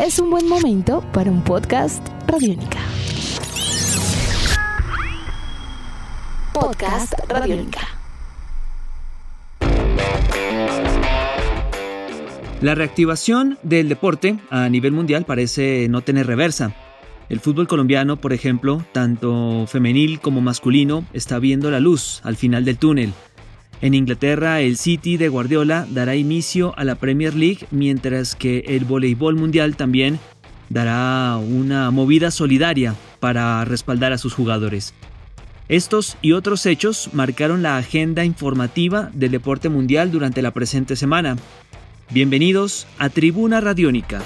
es un buen momento para un podcast Radiónica. Podcast Radiónica. La reactivación del deporte a nivel mundial parece no tener reversa. El fútbol colombiano, por ejemplo, tanto femenil como masculino, está viendo la luz al final del túnel. En Inglaterra, el City de Guardiola dará inicio a la Premier League, mientras que el voleibol mundial también dará una movida solidaria para respaldar a sus jugadores. Estos y otros hechos marcaron la agenda informativa del deporte mundial durante la presente semana. Bienvenidos a Tribuna Radiónica.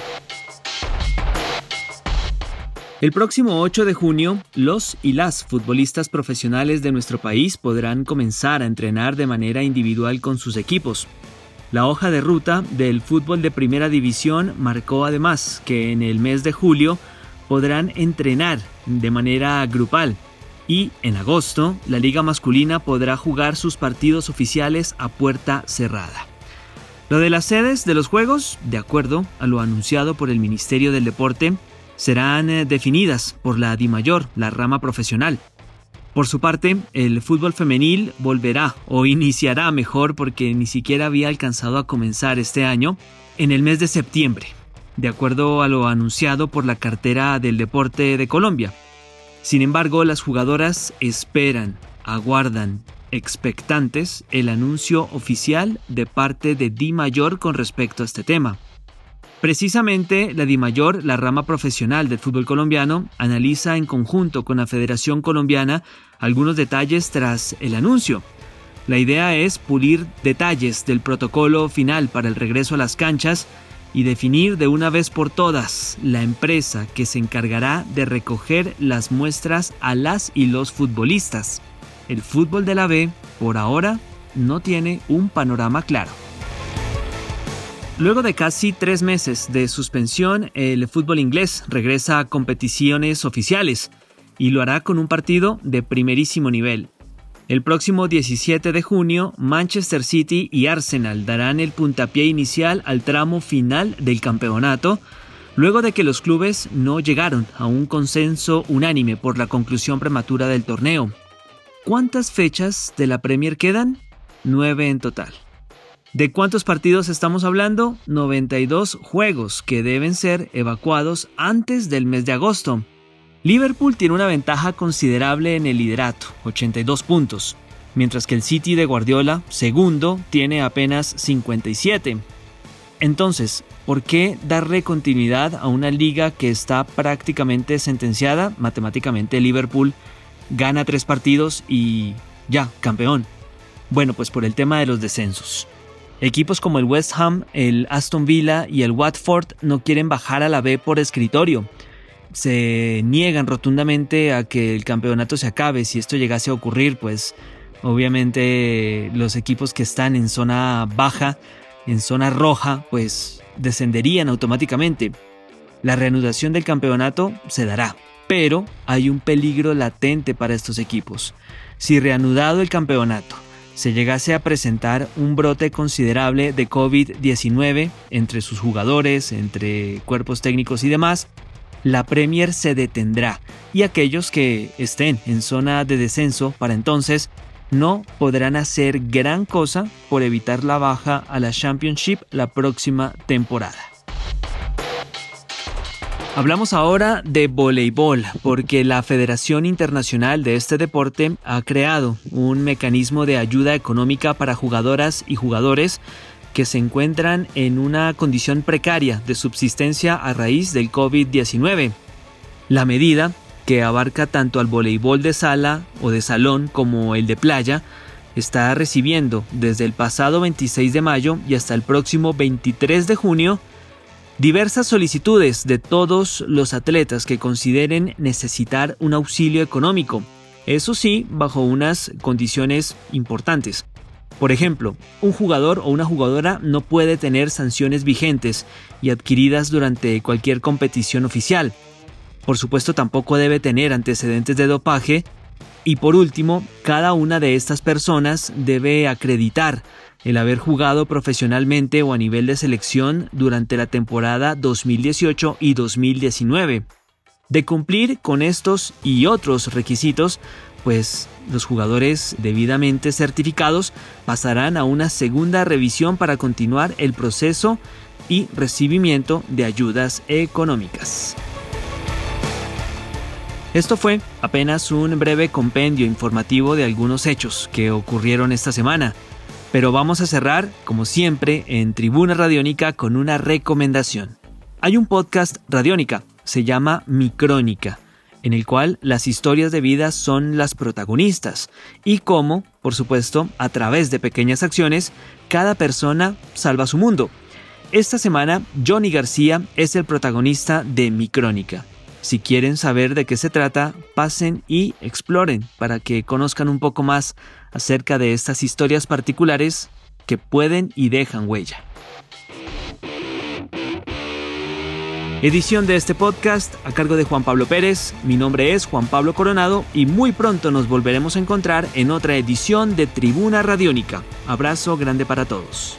El próximo 8 de junio, los y las futbolistas profesionales de nuestro país podrán comenzar a entrenar de manera individual con sus equipos. La hoja de ruta del fútbol de primera división marcó además que en el mes de julio podrán entrenar de manera grupal y en agosto la liga masculina podrá jugar sus partidos oficiales a puerta cerrada. Lo de las sedes de los Juegos, de acuerdo a lo anunciado por el Ministerio del Deporte, serán eh, definidas por la DIMAYOR, la rama profesional. Por su parte, el fútbol femenil volverá o iniciará mejor porque ni siquiera había alcanzado a comenzar este año en el mes de septiembre, de acuerdo a lo anunciado por la cartera del deporte de Colombia. Sin embargo, las jugadoras esperan, aguardan, expectantes el anuncio oficial de parte de Di Mayor con respecto a este tema. Precisamente la DIMAYOR, la rama profesional del fútbol colombiano, analiza en conjunto con la Federación Colombiana algunos detalles tras el anuncio. La idea es pulir detalles del protocolo final para el regreso a las canchas y definir de una vez por todas la empresa que se encargará de recoger las muestras a las y los futbolistas. El fútbol de la B, por ahora, no tiene un panorama claro. Luego de casi tres meses de suspensión, el fútbol inglés regresa a competiciones oficiales y lo hará con un partido de primerísimo nivel. El próximo 17 de junio, Manchester City y Arsenal darán el puntapié inicial al tramo final del campeonato, luego de que los clubes no llegaron a un consenso unánime por la conclusión prematura del torneo. ¿Cuántas fechas de la Premier quedan? Nueve en total. ¿De cuántos partidos estamos hablando? 92 juegos que deben ser evacuados antes del mes de agosto. Liverpool tiene una ventaja considerable en el liderato, 82 puntos, mientras que el City de Guardiola, segundo, tiene apenas 57. Entonces, ¿por qué darle continuidad a una liga que está prácticamente sentenciada? Matemáticamente Liverpool gana tres partidos y ya, campeón. Bueno, pues por el tema de los descensos. Equipos como el West Ham, el Aston Villa y el Watford no quieren bajar a la B por escritorio. Se niegan rotundamente a que el campeonato se acabe. Si esto llegase a ocurrir, pues obviamente los equipos que están en zona baja, en zona roja, pues descenderían automáticamente. La reanudación del campeonato se dará, pero hay un peligro latente para estos equipos. Si reanudado el campeonato se llegase a presentar un brote considerable de COVID-19 entre sus jugadores, entre cuerpos técnicos y demás, la Premier se detendrá y aquellos que estén en zona de descenso para entonces no podrán hacer gran cosa por evitar la baja a la Championship la próxima temporada. Hablamos ahora de voleibol, porque la Federación Internacional de este deporte ha creado un mecanismo de ayuda económica para jugadoras y jugadores que se encuentran en una condición precaria de subsistencia a raíz del COVID-19. La medida, que abarca tanto al voleibol de sala o de salón como el de playa, está recibiendo desde el pasado 26 de mayo y hasta el próximo 23 de junio diversas solicitudes de todos los atletas que consideren necesitar un auxilio económico, eso sí, bajo unas condiciones importantes. Por ejemplo, un jugador o una jugadora no puede tener sanciones vigentes y adquiridas durante cualquier competición oficial. Por supuesto, tampoco debe tener antecedentes de dopaje. Y por último, cada una de estas personas debe acreditar el haber jugado profesionalmente o a nivel de selección durante la temporada 2018 y 2019. De cumplir con estos y otros requisitos, pues los jugadores debidamente certificados pasarán a una segunda revisión para continuar el proceso y recibimiento de ayudas económicas. Esto fue apenas un breve compendio informativo de algunos hechos que ocurrieron esta semana, pero vamos a cerrar, como siempre, en Tribuna Radiónica con una recomendación. Hay un podcast Radiónica, se llama Micrónica, en el cual las historias de vida son las protagonistas y cómo, por supuesto, a través de pequeñas acciones, cada persona salva su mundo. Esta semana, Johnny García es el protagonista de Micrónica. Si quieren saber de qué se trata, pasen y exploren para que conozcan un poco más acerca de estas historias particulares que pueden y dejan huella. Edición de este podcast a cargo de Juan Pablo Pérez. Mi nombre es Juan Pablo Coronado y muy pronto nos volveremos a encontrar en otra edición de Tribuna Radiónica. Abrazo grande para todos.